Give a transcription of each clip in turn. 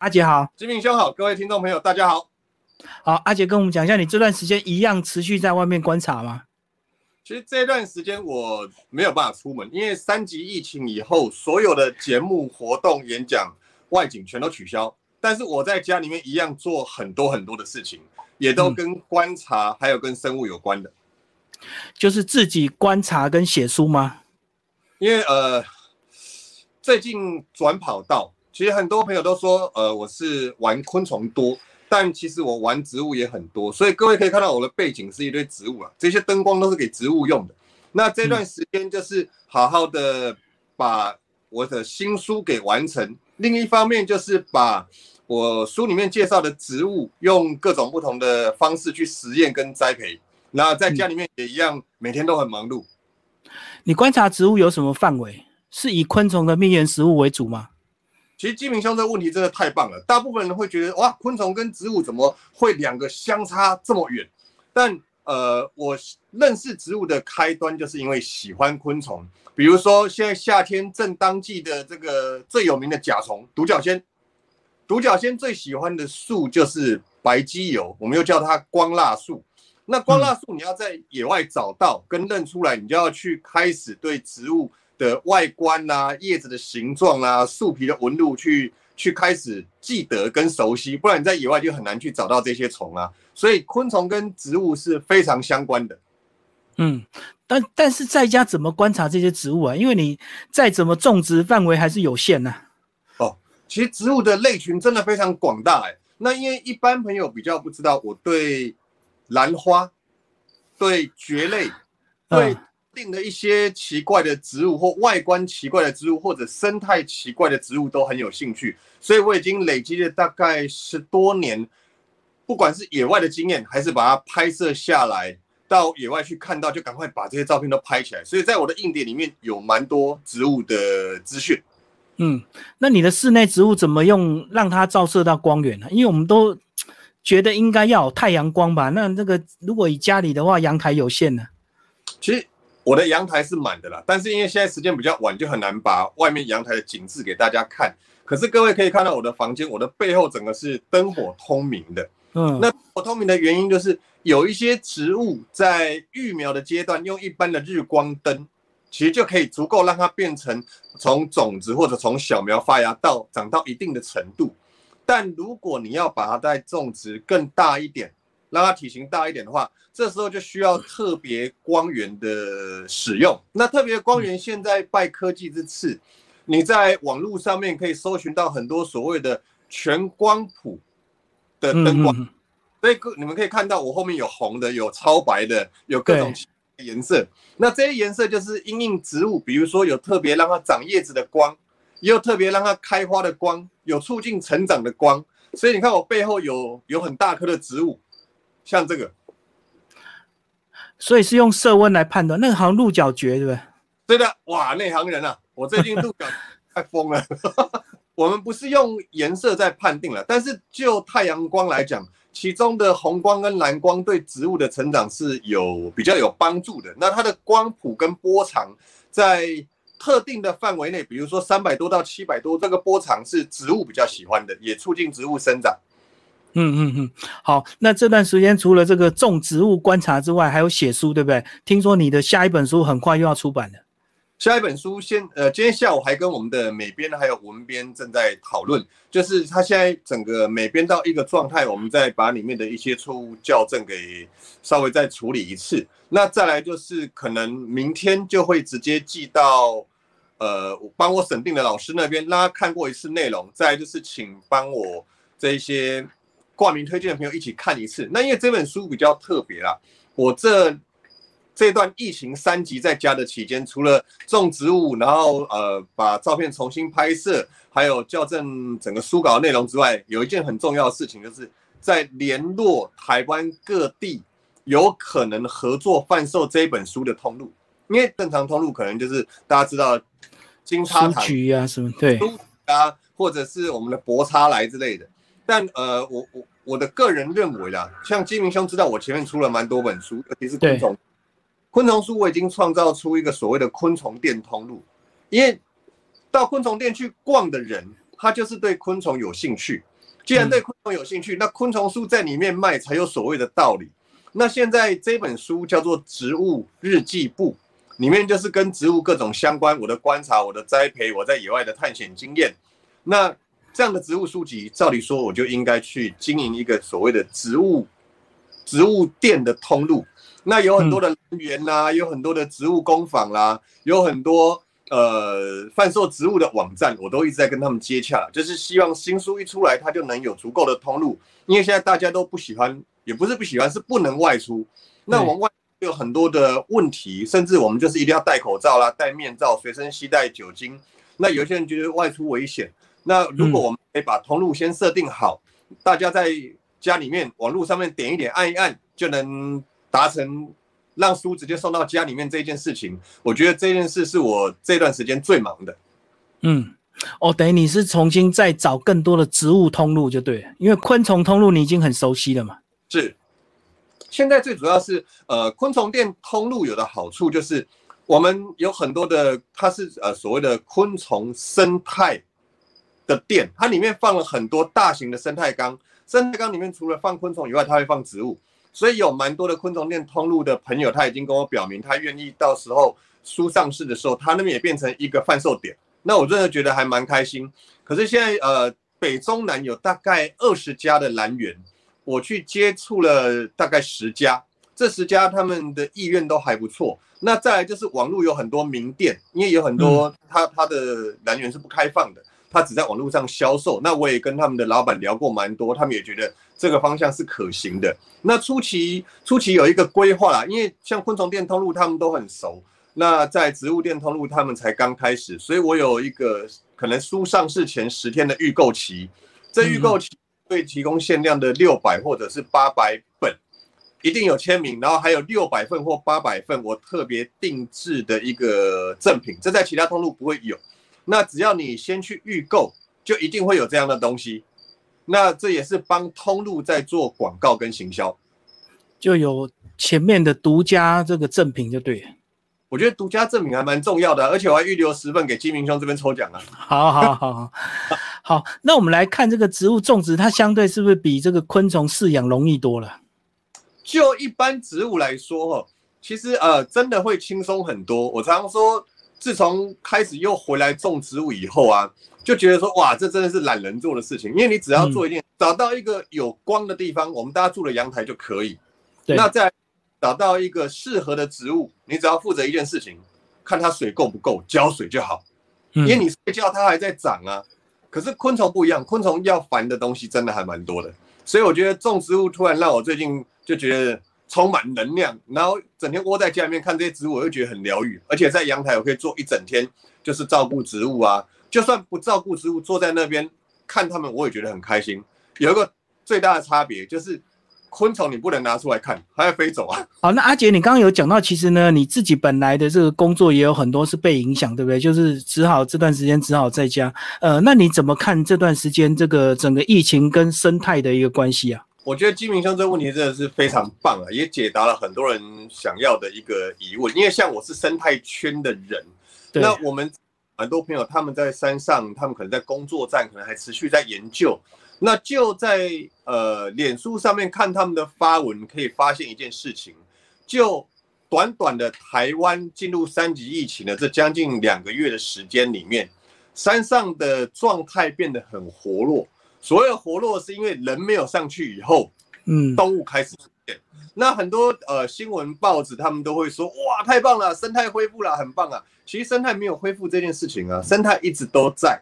阿杰好，金明兄好，各位听众朋友大家好。好，阿杰跟我们讲一下，你这段时间一样持续在外面观察吗？其实这段时间我没有办法出门，因为三级疫情以后，所有的节目、活动、演讲、外景全都取消。但是我在家里面一样做很多很多的事情，也都跟观察还有跟生物有关的。就是自己观察跟写书吗？因为呃，最近转跑道。其实很多朋友都说，呃，我是玩昆虫多，但其实我玩植物也很多。所以各位可以看到我的背景是一堆植物啊，这些灯光都是给植物用的。那这段时间就是好好的把我的新书给完成，另一方面就是把我书里面介绍的植物用各种不同的方式去实验跟栽培。那在家里面也一样，每天都很忙碌。你观察植物有什么范围？是以昆虫的蜜源食物为主吗？其实鸡鸣兄这个问题真的太棒了，大部分人会觉得哇，昆虫跟植物怎么会两个相差这么远？但呃，我认识植物的开端就是因为喜欢昆虫，比如说现在夏天正当季的这个最有名的甲虫独角仙，独角仙最喜欢的树就是白鸡油，我们又叫它光蜡树。那光蜡树你要在野外找到跟认出来，你就要去开始对植物。的外观呐，叶子的形状啊，树皮的纹路，去去开始记得跟熟悉，不然你在野外就很难去找到这些虫啊。所以昆虫跟植物是非常相关的。嗯，但但是在家怎么观察这些植物啊？因为你再怎么种植，范围还是有限呐。哦，其实植物的类群真的非常广大哎。那因为一般朋友比较不知道，我对兰花、对蕨类、对。定的一些奇怪的植物或外观奇怪的植物或者生态奇怪的植物都很有兴趣，所以我已经累积了大概十多年，不管是野外的经验，还是把它拍摄下来，到野外去看到就赶快把这些照片都拍起来。所以在我的硬碟里面有蛮多植物的资讯。嗯，那你的室内植物怎么用让它照射到光源呢？因为我们都觉得应该要有太阳光吧？那这个如果以家里的话，阳台有限呢？其实。我的阳台是满的啦，但是因为现在时间比较晚，就很难把外面阳台的景致给大家看。可是各位可以看到我的房间，我的背后整个是灯火通明的。嗯，那火通明的原因就是有一些植物在育苗的阶段，用一般的日光灯，其实就可以足够让它变成从种子或者从小苗发芽到长到一定的程度。但如果你要把它再种植更大一点，让它体型大一点的话，这时候就需要特别光源的使用。那特别光源现在拜科技之赐，你在网络上面可以搜寻到很多所谓的全光谱的灯光。所以各你们可以看到，我后面有红的，有超白的，有各种颜色。那这些颜色就是因应植物，比如说有特别让它长叶子的光，也有特别让它开花的光，有促进成长的光。所以你看我背后有有很大棵的植物。像这个，所以是用色温来判断，那个好像鹿角蕨，对不对？对的，哇，内行人啊！我最近鹿角太疯了。我们不是用颜色在判定了，但是就太阳光来讲，其中的红光跟蓝光对植物的成长是有比较有帮助的。那它的光谱跟波长在特定的范围内，比如说三百多到七百多，这个波长是植物比较喜欢的，也促进植物生长。嗯嗯嗯，好，那这段时间除了这个种植物观察之外，还有写书，对不对？听说你的下一本书很快又要出版了。下一本书先，呃，今天下午还跟我们的美编还有文编正在讨论，就是他现在整个美编到一个状态，我们再把里面的一些错误校正给稍微再处理一次。那再来就是可能明天就会直接寄到，呃，帮我审定的老师那边，让他看过一次内容。再就是请帮我这一些。挂名推荐的朋友一起看一次。那因为这本书比较特别啦，我这这段疫情三级在家的期间，除了种植物，然后呃把照片重新拍摄，还有校正整个书稿内容之外，有一件很重要的事情，就是在联络台湾各地有可能合作贩售这本书的通路。因为正常通路可能就是大家知道金叉堂啊什么对啊，或者是我们的博叉来之类的。但呃，我我我的个人认为啦，像金明兄知道我前面出了蛮多本书，尤其是昆虫，昆虫书我已经创造出一个所谓的昆虫店通路，因为到昆虫店去逛的人，他就是对昆虫有兴趣，既然对昆虫有兴趣，那昆虫书在里面卖才有所谓的道理。那现在这本书叫做《植物日记簿》，里面就是跟植物各种相关，我的观察、我的栽培、我在野外的探险经验。那这样的植物书籍，照理说我就应该去经营一个所谓的植物植物店的通路。那有很多的人员啦，有很多的植物工坊啦，有很多呃贩售植物的网站，我都一直在跟他们接洽，就是希望新书一出来，它就能有足够的通路。因为现在大家都不喜欢，也不是不喜欢，是不能外出。那我们外有很多的问题，甚至我们就是一定要戴口罩啦、戴面罩、随身携带酒精。那有些人觉得外出危险，那如果我们可以把通路先设定好，大家在家里面网络上面点一点、按一按，就能。达成让书直接送到家里面这件事情，我觉得这件事是我这段时间最忙的。嗯，哦，等于你是重新再找更多的植物通路就对了，因为昆虫通路你已经很熟悉了嘛。是，现在最主要是呃，昆虫店通路有的好处就是我们有很多的，它是呃所谓的昆虫生态的店，它里面放了很多大型的生态缸，生态缸里面除了放昆虫以外，它会放植物。所以有蛮多的昆虫店通路的朋友，他已经跟我表明，他愿意到时候书上市的时候，他那边也变成一个贩售点。那我真的觉得还蛮开心。可是现在呃，北中南有大概二十家的蓝园，我去接触了大概十家，这十家他们的意愿都还不错。那再来就是网络有很多名店，因为有很多他他的蓝园是不开放的。他只在网络上销售，那我也跟他们的老板聊过蛮多，他们也觉得这个方向是可行的。那初期初期有一个规划啦，因为像昆虫店通路他们都很熟，那在植物店通路他们才刚开始，所以我有一个可能书上市前十天的预购期，这预购期会提供限量的六百或者是八百本，一定有签名，然后还有六百份或八百份我特别定制的一个赠品，这在其他通路不会有。那只要你先去预购，就一定会有这样的东西。那这也是帮通路在做广告跟行销，就有前面的独家这个赠品就对。我觉得独家赠品还蛮重要的，而且我还预留十份给金明兄这边抽奖啊。好好好好 好，那我们来看这个植物种植，它相对是不是比这个昆虫饲养容易多了？就一般植物来说，哦，其实呃真的会轻松很多。我常常说。自从开始又回来种植物以后啊，就觉得说哇，这真的是懒人做的事情。因为你只要做一件，找到一个有光的地方，我们大家住的阳台就可以。那再找到一个适合的植物，你只要负责一件事情，看它水够不够，浇水就好。因为你睡觉它还在长啊。可是昆虫不一样，昆虫要烦的东西真的还蛮多的。所以我觉得种植物突然让我最近就觉得。充满能量，然后整天窝在家里面看这些植物，我又觉得很疗愈。而且在阳台，我可以坐一整天，就是照顾植物啊。就算不照顾植物，坐在那边看它们，我也觉得很开心。有一个最大的差别就是，昆虫你不能拿出来看，它要飞走啊。好，那阿杰，你刚刚有讲到，其实呢，你自己本来的这个工作也有很多是被影响，对不对？就是只好这段时间只好在家。呃，那你怎么看这段时间这个整个疫情跟生态的一个关系啊？我觉得金明兄这个问题真的是非常棒啊，也解答了很多人想要的一个疑问。因为像我是生态圈的人，那我们很多朋友他们在山上，他们可能在工作站，可能还持续在研究。那就在呃脸书上面看他们的发文，可以发现一件事情：就短短的台湾进入三级疫情的这将近两个月的时间里面，山上的状态变得很活络。所有活络是因为人没有上去以后，嗯，动物开始出现。那很多呃新闻报纸他们都会说，哇，太棒了，生态恢复了，很棒啊。其实生态没有恢复这件事情啊，生态一直都在，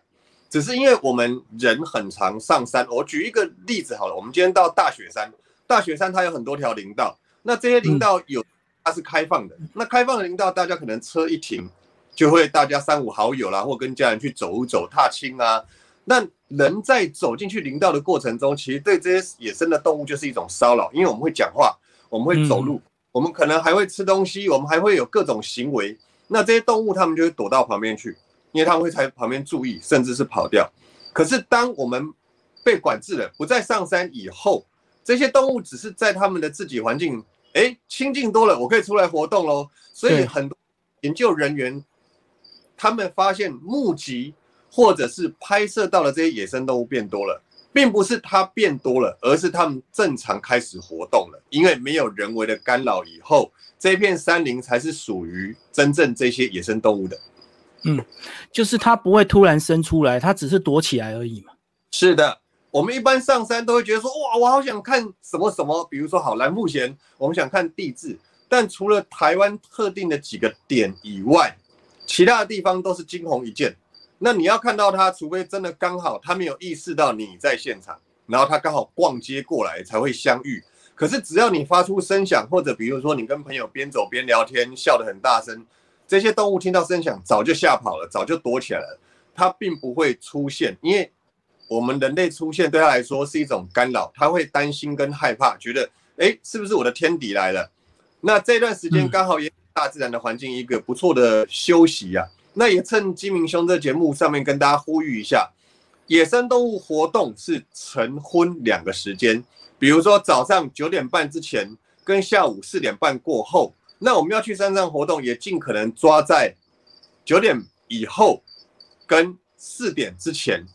只是因为我们人很常上山。我举一个例子好了，我们今天到大雪山，大雪山它有很多条林道，那这些林道有它是开放的，那开放的林道大家可能车一停，就会大家三五好友啦，或跟家人去走走踏青啊。那人在走进去林道的过程中，其实对这些野生的动物就是一种骚扰，因为我们会讲话，我们会走路，我们可能还会吃东西，我们还会有各种行为。那这些动物它们就会躲到旁边去，因为它们会在旁边注意，甚至是跑掉。可是当我们被管制了，不再上山以后，这些动物只是在他们的自己环境，哎，清静多了，我可以出来活动喽。所以很多研究人员他们发现目击。或者是拍摄到了这些野生动物变多了，并不是它变多了，而是它们正常开始活动了。因为没有人为的干扰以后，这片山林才是属于真正这些野生动物的。嗯，就是它不会突然生出来，它只是躲起来而已嘛。是的，我们一般上山都会觉得说，哇，我好想看什么什么，比如说好蓝富贤，我们想看地质，但除了台湾特定的几个点以外，其他的地方都是惊鸿一见。那你要看到它，除非真的刚好他没有意识到你在现场，然后他刚好逛街过来才会相遇。可是只要你发出声响，或者比如说你跟朋友边走边聊天，笑得很大声。这些动物听到声响，早就吓跑了，早就躲起来了。它并不会出现，因为我们人类出现对他来说是一种干扰，他会担心跟害怕，觉得哎，是不是我的天敌来了？那这段时间刚好也大自然的环境一个不错的休息呀。那也趁金明兄这节目上面跟大家呼吁一下，野生动物活动是晨昏两个时间，比如说早上九点半之前跟下午四点半过后。那我们要去山上活动，也尽可能抓在九点以后跟四点之前，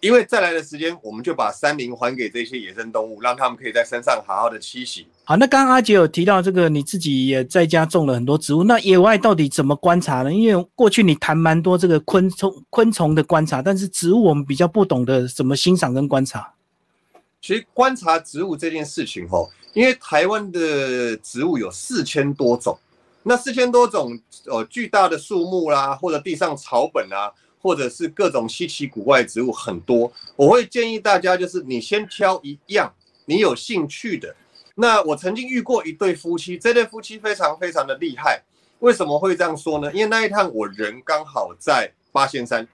因为再来的时间，我们就把山林还给这些野生动物，让他们可以在山上好好的栖息。好，那刚刚阿杰有提到这个，你自己也在家种了很多植物，那野外到底怎么观察呢？因为过去你谈蛮多这个昆虫昆虫的观察，但是植物我们比较不懂得怎么欣赏跟观察。其实观察植物这件事情，吼。因为台湾的植物有四千多种，那四千多种呃巨大的树木啦，或者地上草本啊，或者是各种稀奇古怪植物很多。我会建议大家，就是你先挑一样你有兴趣的。那我曾经遇过一对夫妻，这对夫妻非常非常的厉害。为什么会这样说呢？因为那一趟我人刚好在八仙山，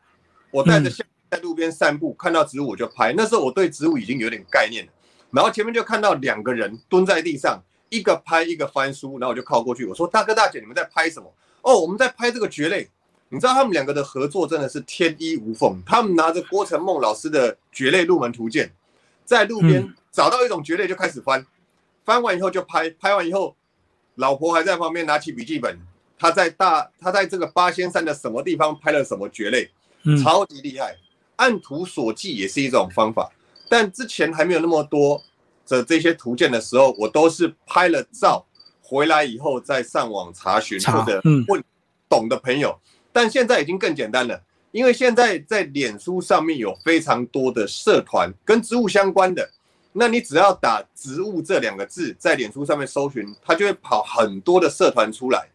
我带着相在路边散步，看到植物我就拍。那时候我对植物已经有点概念了。然后前面就看到两个人蹲在地上，一个拍一个翻书，然后我就靠过去，我说：“大哥大姐，你们在拍什么？”哦，我们在拍这个蕨类。你知道他们两个的合作真的是天衣无缝。他们拿着郭成梦老师的《蕨类入门图鉴》，在路边找到一种蕨类就开始翻，翻完以后就拍，拍完以后，老婆还在旁边拿起笔记本，他在大他在这个八仙山的什么地方拍了什么蕨类，超级厉害。按图索骥也是一种方法。但之前还没有那么多的这些图鉴的时候，我都是拍了照回来以后再上网查询或者问懂的朋友。但现在已经更简单了，因为现在在脸书上面有非常多的社团跟植物相关的，那你只要打“植物”这两个字在脸书上面搜寻，它就会跑很多的社团出来。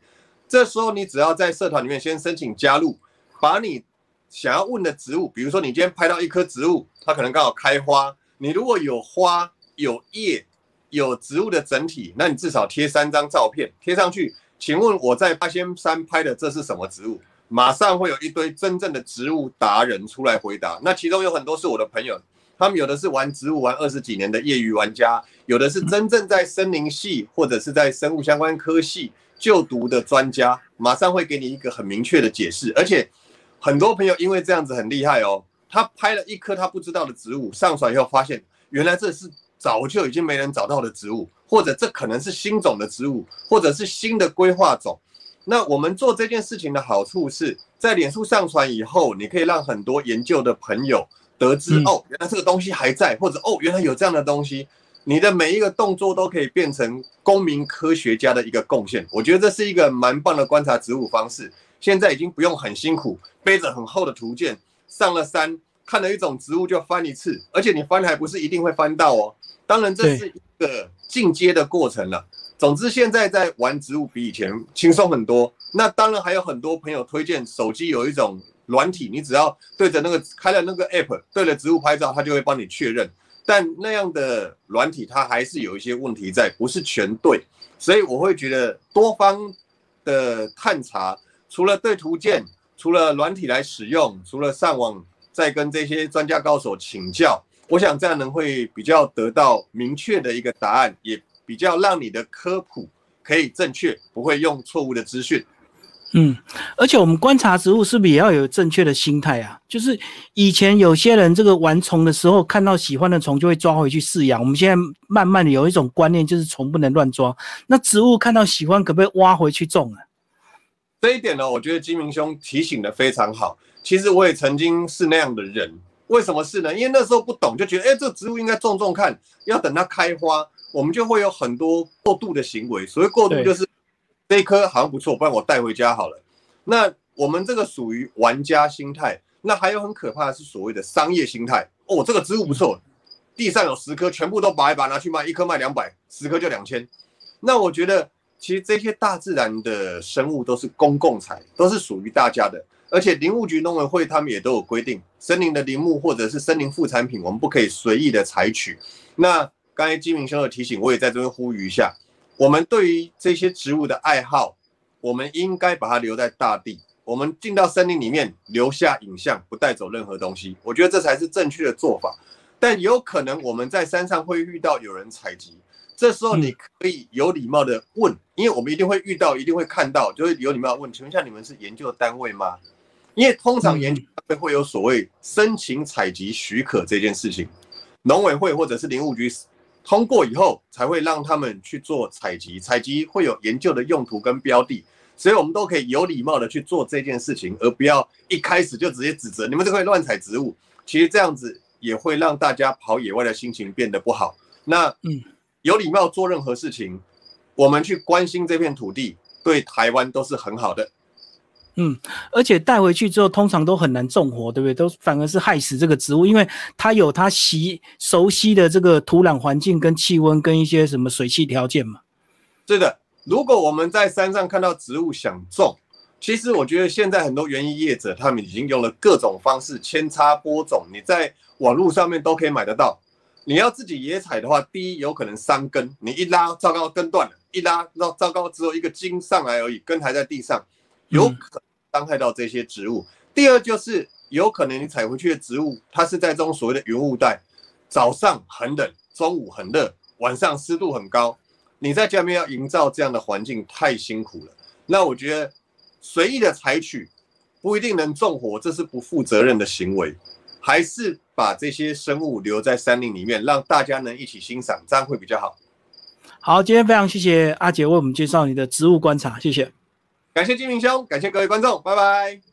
这时候你只要在社团里面先申请加入，把你。想要问的植物，比如说你今天拍到一棵植物，它可能刚好开花。你如果有花、有叶、有植物的整体，那你至少贴三张照片贴上去。请问我在八仙山拍的这是什么植物？马上会有一堆真正的植物达人出来回答。那其中有很多是我的朋友，他们有的是玩植物玩二十几年的业余玩家，有的是真正在森林系或者是在生物相关科系就读的专家，马上会给你一个很明确的解释，而且。很多朋友因为这样子很厉害哦，他拍了一棵他不知道的植物上传以后，发现原来这是早就已经没人找到的植物，或者这可能是新种的植物，或者是新的规划种。那我们做这件事情的好处是在脸书上传以后，你可以让很多研究的朋友得知哦，原来这个东西还在，或者哦，原来有这样的东西。你的每一个动作都可以变成公民科学家的一个贡献。我觉得这是一个蛮棒的观察植物方式。现在已经不用很辛苦，背着很厚的图鉴上了山，看了一种植物就翻一次，而且你翻还不是一定会翻到哦。当然这是一个进阶的过程了。总之现在在玩植物比以前轻松很多。那当然还有很多朋友推荐手机有一种软体，你只要对着那个开了那个 app，对着植物拍照，它就会帮你确认。但那样的软体它还是有一些问题在，不是全对。所以我会觉得多方的探查。除了对图鉴，除了软体来使用，除了上网再跟这些专家高手请教，我想这样能会比较得到明确的一个答案，也比较让你的科普可以正确，不会用错误的资讯。嗯，而且我们观察植物是不是也要有正确的心态啊？就是以前有些人这个玩虫的时候，看到喜欢的虫就会抓回去饲养，我们现在慢慢的有一种观念，就是虫不能乱抓。那植物看到喜欢，可不可以挖回去种啊？这一点呢，我觉得金明兄提醒的非常好。其实我也曾经是那样的人，为什么是呢？因为那时候不懂，就觉得哎，这植物应该种种看，要等它开花，我们就会有很多过度的行为。所谓过度，就是这一棵好像不错，不然我带回家好了。那我们这个属于玩家心态。那还有很可怕的是所谓的商业心态哦，这个植物不错，地上有十颗，全部都拔一拔拿去卖，一颗卖两百，十颗就两千。那我觉得其实这些大自然的生物都是公共财，都是属于大家的。而且林务局、农委会他们也都有规定，森林的林木或者是森林副产品，我们不可以随意的采取。那刚才金明兄的提醒，我也在这边呼吁一下，我们对于这些植物的爱好，我们应该把它留在大地。我们进到森林里面，留下影像，不带走任何东西。我觉得这才是正确的做法。但有可能我们在山上会遇到有人采集，这时候你可以有礼貌的问，因为我们一定会遇到，一定会看到，就会有礼貌问：请问一下，你们是研究单位吗？因为通常研究单位会有所谓申请采集许可这件事情，农委会或者是林务局通过以后，才会让他们去做采集。采集会有研究的用途跟标的，所以我们都可以有礼貌的去做这件事情，而不要一开始就直接指责你们这块乱采植物。其实这样子也会让大家跑野外的心情变得不好。那嗯，有礼貌做任何事情，我们去关心这片土地，对台湾都是很好的。嗯，而且带回去之后，通常都很难种活，对不对？都反而是害死这个植物，因为它有它习熟悉的这个土壤环境、跟气温、跟一些什么水汽条件嘛。是的，如果我们在山上看到植物想种，其实我觉得现在很多园艺业者他们已经用了各种方式扦插播种，你在网络上面都可以买得到。你要自己野采的话，第一有可能伤根，你一拉糟糕根断了，一拉那糟糕只有一个茎上来而已，根还在地上，有可。伤害到这些植物。第二就是有可能你采回去的植物，它是在这种所谓的云雾带，早上很冷，中午很热，晚上湿度很高。你在家里面要营造这样的环境太辛苦了。那我觉得随意的采取不一定能种活，这是不负责任的行为。还是把这些生物留在山林里面，让大家能一起欣赏，这样会比较好。好，今天非常谢谢阿杰为我们介绍你的植物观察，谢谢。感谢金明兄，感谢各位观众，拜拜。